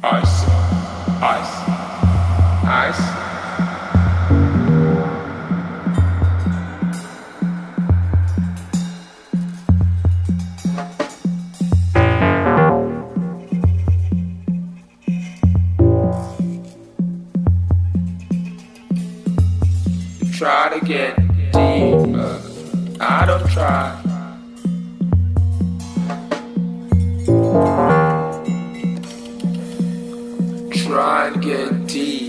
Ice. Ice. Ice. Try to get deeper. I don't try. Get deeper.